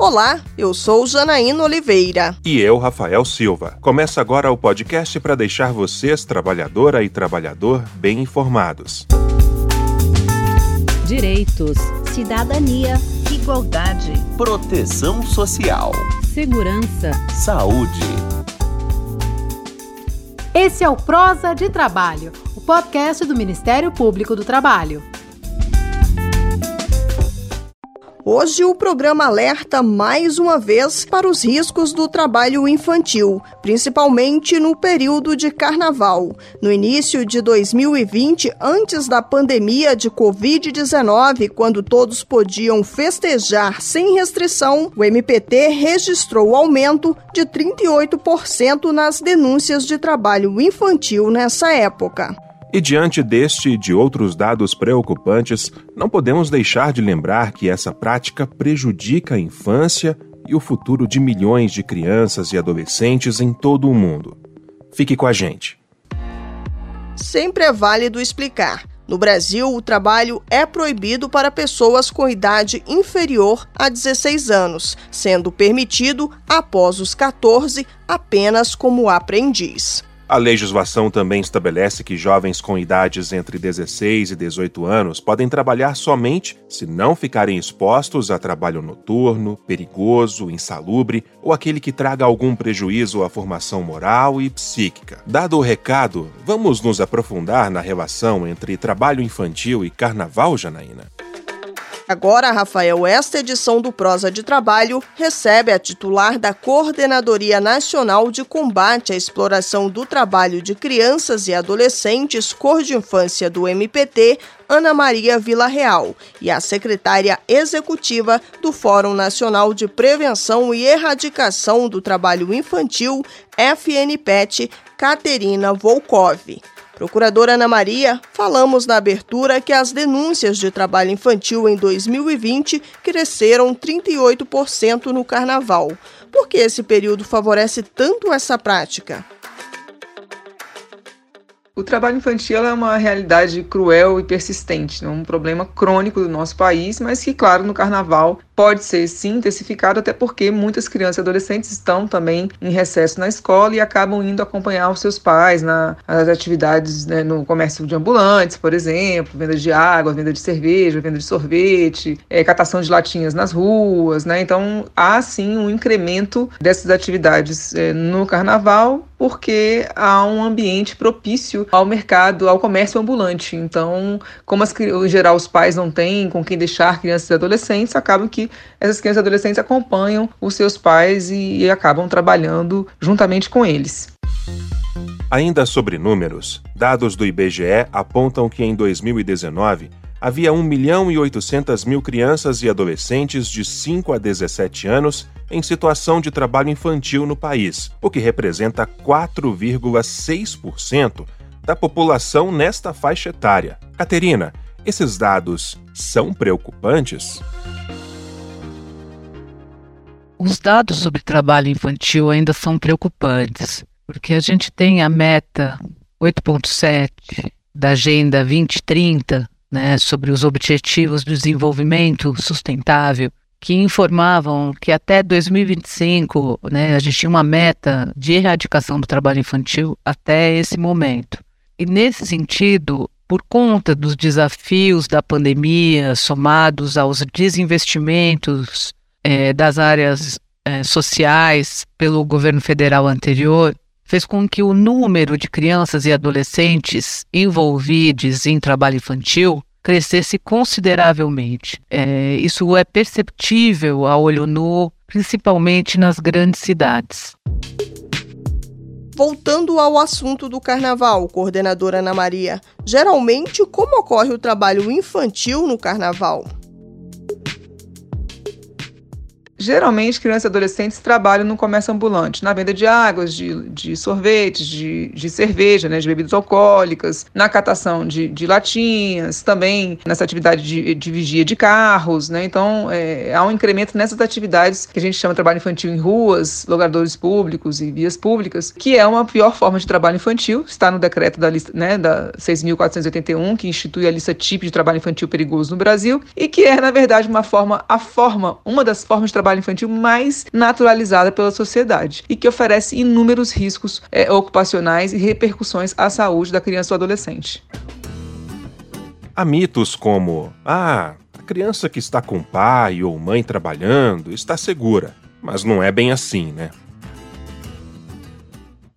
Olá, eu sou Janaína Oliveira. E eu, Rafael Silva. Começa agora o podcast para deixar vocês, trabalhadora e trabalhador, bem informados. Direitos, cidadania, igualdade, proteção social, segurança, saúde. Esse é o Prosa de Trabalho, o podcast do Ministério Público do Trabalho. Hoje o programa alerta mais uma vez para os riscos do trabalho infantil, principalmente no período de carnaval. No início de 2020, antes da pandemia de Covid-19, quando todos podiam festejar sem restrição, o MPT registrou aumento de 38% nas denúncias de trabalho infantil nessa época. E diante deste e de outros dados preocupantes, não podemos deixar de lembrar que essa prática prejudica a infância e o futuro de milhões de crianças e adolescentes em todo o mundo. Fique com a gente. Sempre é válido explicar. No Brasil, o trabalho é proibido para pessoas com idade inferior a 16 anos, sendo permitido, após os 14, apenas como aprendiz. A legislação também estabelece que jovens com idades entre 16 e 18 anos podem trabalhar somente se não ficarem expostos a trabalho noturno, perigoso, insalubre ou aquele que traga algum prejuízo à formação moral e psíquica. Dado o recado, vamos nos aprofundar na relação entre trabalho infantil e carnaval, Janaína. Agora, Rafael, esta edição do Prosa de Trabalho recebe a titular da Coordenadoria Nacional de Combate à Exploração do Trabalho de Crianças e Adolescentes Cor de Infância do MPT, Ana Maria Vila Real, e a secretária executiva do Fórum Nacional de Prevenção e Erradicação do Trabalho Infantil, FNPET, Caterina Volkov. Procuradora Ana Maria, falamos na abertura que as denúncias de trabalho infantil em 2020 cresceram 38% no carnaval. Por que esse período favorece tanto essa prática? O trabalho infantil é uma realidade cruel e persistente, né? um problema crônico do nosso país, mas que, claro, no carnaval pode ser sim intensificado, até porque muitas crianças e adolescentes estão também em recesso na escola e acabam indo acompanhar os seus pais nas atividades né, no comércio de ambulantes, por exemplo, venda de água, venda de cerveja, venda de sorvete, é, catação de latinhas nas ruas, né? Então há sim um incremento dessas atividades é, no carnaval porque há um ambiente propício ao mercado, ao comércio ambulante. Então, como as, em geral os pais não têm com quem deixar crianças e adolescentes, acabam que essas crianças e adolescentes acompanham os seus pais e, e acabam trabalhando juntamente com eles. Ainda sobre números, dados do IBGE apontam que em 2019 havia 1 milhão e 800 mil crianças e adolescentes de 5 a 17 anos em situação de trabalho infantil no país, o que representa 4,6% da população nesta faixa etária. Caterina, esses dados são preocupantes? Os dados sobre trabalho infantil ainda são preocupantes, porque a gente tem a meta 8.7 da Agenda 2030, né, sobre os Objetivos do Desenvolvimento Sustentável, que informavam que até 2025 né, a gente tinha uma meta de erradicação do trabalho infantil até esse momento. E nesse sentido, por conta dos desafios da pandemia, somados aos desinvestimentos é, das áreas é, sociais pelo governo federal anterior, fez com que o número de crianças e adolescentes envolvidos em trabalho infantil crescesse consideravelmente. É, isso é perceptível a olho nu, principalmente nas grandes cidades. Voltando ao assunto do carnaval, coordenadora Ana Maria, geralmente como ocorre o trabalho infantil no carnaval? Geralmente, crianças e adolescentes trabalham no comércio ambulante, na venda de águas, de, de sorvetes, de, de cerveja, né, de bebidas alcoólicas, na catação de, de latinhas, também nessa atividade de, de vigia de carros. Né? Então, é, há um incremento nessas atividades que a gente chama de trabalho infantil em ruas, logradores públicos e vias públicas, que é uma pior forma de trabalho infantil, está no decreto da lista né, da 6.481, que institui a lista típica de trabalho infantil perigoso no Brasil, e que é, na verdade, uma forma, a forma, uma das formas de trabalho trabalho infantil mais naturalizada pela sociedade e que oferece inúmeros riscos é, ocupacionais e repercussões à saúde da criança ou adolescente. Há mitos como: ah, a criança que está com pai ou mãe trabalhando está segura. Mas não é bem assim, né?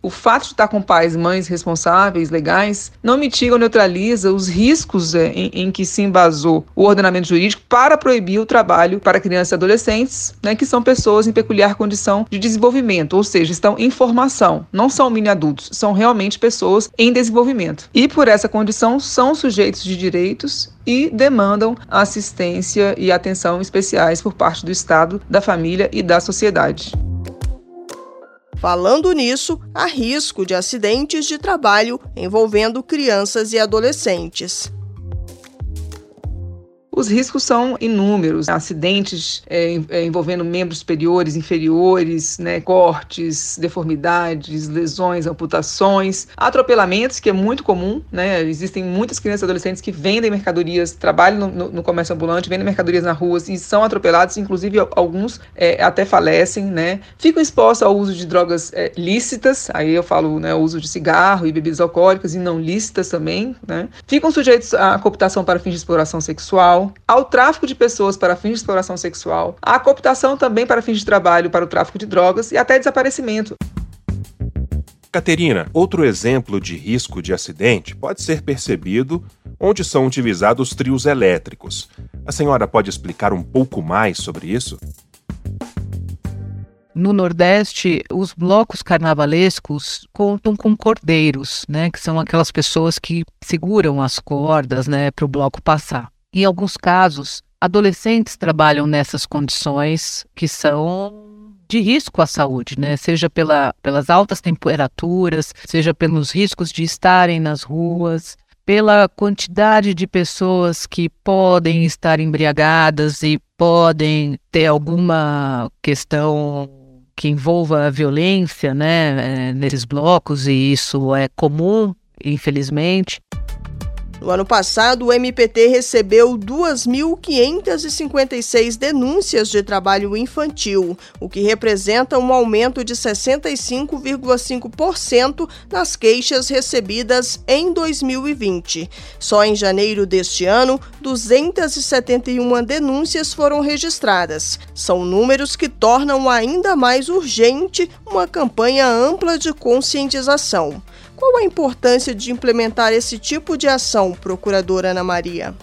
O fato de estar com pais mães responsáveis, legais, não mitiga ou neutraliza os riscos é, em, em, que se embasou o ordenamento jurídico para proibir o trabalho para crianças e adolescentes, né, que são pessoas em peculiar condição de desenvolvimento, ou seja, estão em formação, não são mini adultos, são realmente pessoas em desenvolvimento. E por essa condição são sujeitos de direitos e demandam assistência e atenção especiais por parte do Estado, da família e da sociedade. Falando nisso, há risco de acidentes de trabalho envolvendo crianças e adolescentes. Os riscos são inúmeros, acidentes é, é, envolvendo membros superiores, inferiores, né, cortes, deformidades, lesões, amputações, atropelamentos, que é muito comum, né, existem muitas crianças e adolescentes que vendem mercadorias, trabalham no, no comércio ambulante, vendem mercadorias na rua e são atropelados, inclusive alguns é, até falecem, né, ficam expostos ao uso de drogas é, lícitas, aí eu falo, né, o uso de cigarro e bebidas alcoólicas e não lícitas também, né, ficam sujeitos à cooptação para fins de exploração sexual, ao tráfico de pessoas para fins de exploração sexual, à cooptação também para fins de trabalho para o tráfico de drogas e até desaparecimento. Caterina, outro exemplo de risco de acidente pode ser percebido onde são utilizados trios elétricos. A senhora pode explicar um pouco mais sobre isso? No Nordeste, os blocos carnavalescos contam com cordeiros, né, que são aquelas pessoas que seguram as cordas, né, para o bloco passar. Em alguns casos, adolescentes trabalham nessas condições que são de risco à saúde, né? Seja pela, pelas altas temperaturas, seja pelos riscos de estarem nas ruas, pela quantidade de pessoas que podem estar embriagadas e podem ter alguma questão que envolva violência, né, eh, nesses blocos, e isso é comum, infelizmente. No ano passado, o MPT recebeu 2.556 denúncias de trabalho infantil, o que representa um aumento de 65,5% nas queixas recebidas em 2020. Só em janeiro deste ano, 271 denúncias foram registradas. São números que tornam ainda mais urgente uma campanha ampla de conscientização. Qual a importância de implementar esse tipo de ação, procuradora Ana Maria?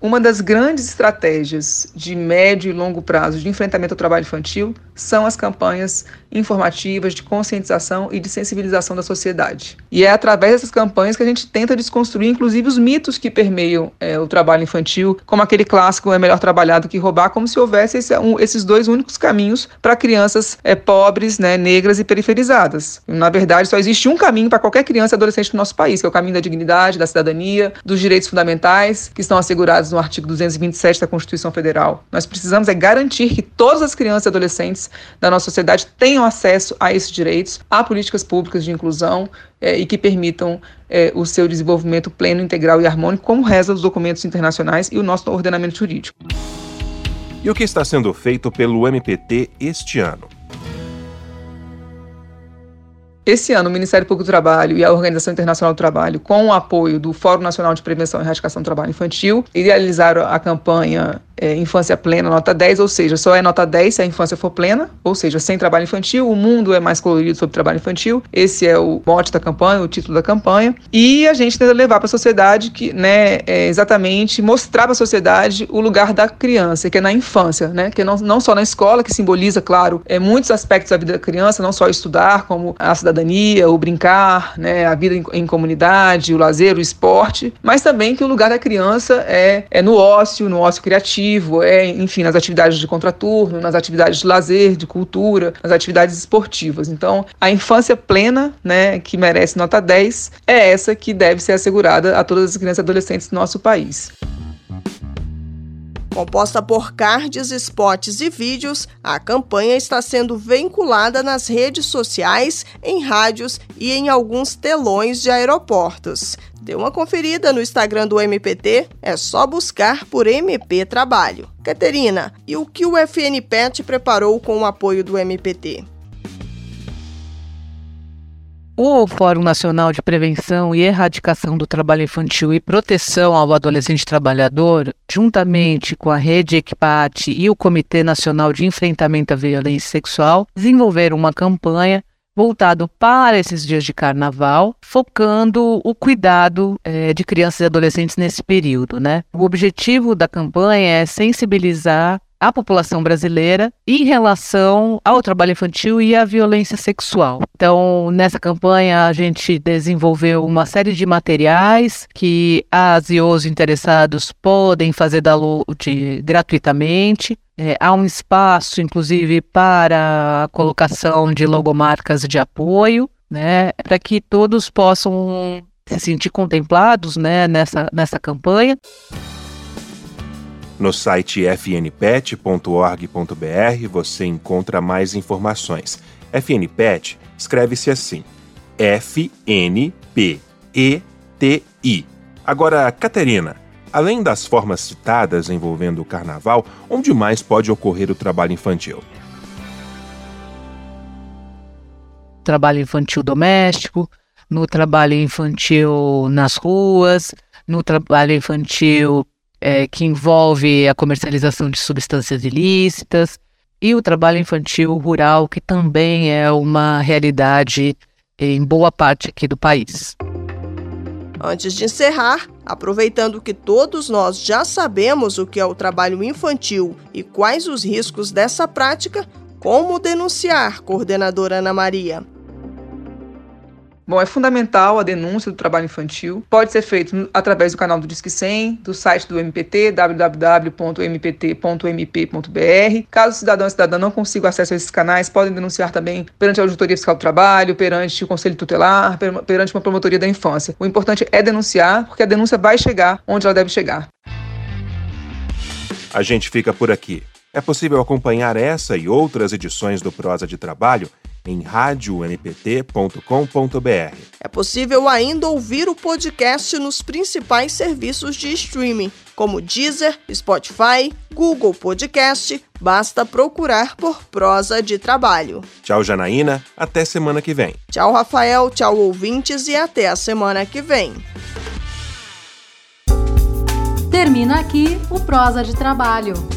Uma das grandes estratégias de médio e longo prazo de enfrentamento ao trabalho infantil são as campanhas informativas de conscientização e de sensibilização da sociedade. E é através dessas campanhas que a gente tenta desconstruir, inclusive, os mitos que permeiam é, o trabalho infantil, como aquele clássico é melhor trabalhar do que roubar, como se houvesse esse, um, esses dois únicos caminhos para crianças é, pobres, né, negras e periferizadas. Na verdade, só existe um caminho para qualquer criança e adolescente do nosso país, que é o caminho da dignidade, da cidadania, dos direitos fundamentais que estão assegurados no artigo 227 da Constituição Federal. Nós precisamos é garantir que todas as crianças e adolescentes da nossa sociedade tenham acesso a esses direitos, a políticas públicas de inclusão é, e que permitam é, o seu desenvolvimento pleno, integral e harmônico, como reza os documentos internacionais e o nosso ordenamento jurídico. E o que está sendo feito pelo MPT este ano? Esse ano, o Ministério Público do Trabalho e a Organização Internacional do Trabalho, com o apoio do Fórum Nacional de Prevenção e Erradicação do Trabalho Infantil, idealizaram a campanha é, infância plena, nota 10, ou seja, só é nota 10 se a infância for plena, ou seja, sem trabalho infantil, o mundo é mais colorido sobre trabalho infantil. Esse é o mote da campanha, o título da campanha. E a gente tenta levar para a sociedade que, né, é exatamente mostrar para a sociedade o lugar da criança, que é na infância, né, que não, não só na escola, que simboliza, claro, é, muitos aspectos da vida da criança, não só estudar, como a cidadania, o brincar, né, a vida em, em comunidade, o lazer, o esporte, mas também que o lugar da criança é, é no ócio, no ócio criativo é, enfim, nas atividades de contraturno, nas atividades de lazer, de cultura, nas atividades esportivas. Então, a infância plena, né, que merece nota 10, é essa que deve ser assegurada a todas as crianças e adolescentes do nosso país. Composta por cards, spots e vídeos, a campanha está sendo vinculada nas redes sociais, em rádios e em alguns telões de aeroportos. Dê uma conferida no Instagram do MPT, é só buscar por MP Trabalho. Caterina, e o que o FNPET preparou com o apoio do MPT? O Fórum Nacional de Prevenção e Erradicação do Trabalho Infantil e Proteção ao Adolescente Trabalhador, juntamente com a Rede Equipate e o Comitê Nacional de Enfrentamento à Violência Sexual, desenvolveram uma campanha voltado para esses dias de carnaval, focando o cuidado é, de crianças e adolescentes nesse período. Né? O objetivo da campanha é sensibilizar a população brasileira em relação ao trabalho infantil e à violência sexual. Então, nessa campanha, a gente desenvolveu uma série de materiais que as e os interessados podem fazer download gratuitamente. É, há um espaço, inclusive, para a colocação de logomarcas de apoio, né, para que todos possam se sentir contemplados né, nessa, nessa campanha. No site fnpet.org.br você encontra mais informações. FNPET escreve-se assim: F-N-P-E-T-I. Agora, Caterina, além das formas citadas envolvendo o carnaval, onde mais pode ocorrer o trabalho infantil? Trabalho infantil doméstico, no trabalho infantil nas ruas, no trabalho infantil é, que envolve a comercialização de substâncias ilícitas, e o trabalho infantil rural, que também é uma realidade em boa parte aqui do país. Antes de encerrar, aproveitando que todos nós já sabemos o que é o trabalho infantil e quais os riscos dessa prática, como denunciar, coordenadora Ana Maria? Bom, é fundamental a denúncia do trabalho infantil. Pode ser feito através do canal do Disque 100, do site do MPT, www.mpt.mp.br. Caso o cidadão ou cidadã não consiga acesso a esses canais, podem denunciar também perante a Auditoria Fiscal do Trabalho, perante o Conselho Tutelar, perante uma promotoria da infância. O importante é denunciar, porque a denúncia vai chegar onde ela deve chegar. A gente fica por aqui. É possível acompanhar essa e outras edições do Prosa de Trabalho em radionpt.com.br. É possível ainda ouvir o podcast nos principais serviços de streaming, como Deezer, Spotify, Google Podcast. Basta procurar por Prosa de Trabalho. Tchau, Janaína. Até semana que vem. Tchau, Rafael. Tchau, ouvintes. E até a semana que vem. Termina aqui o Prosa de Trabalho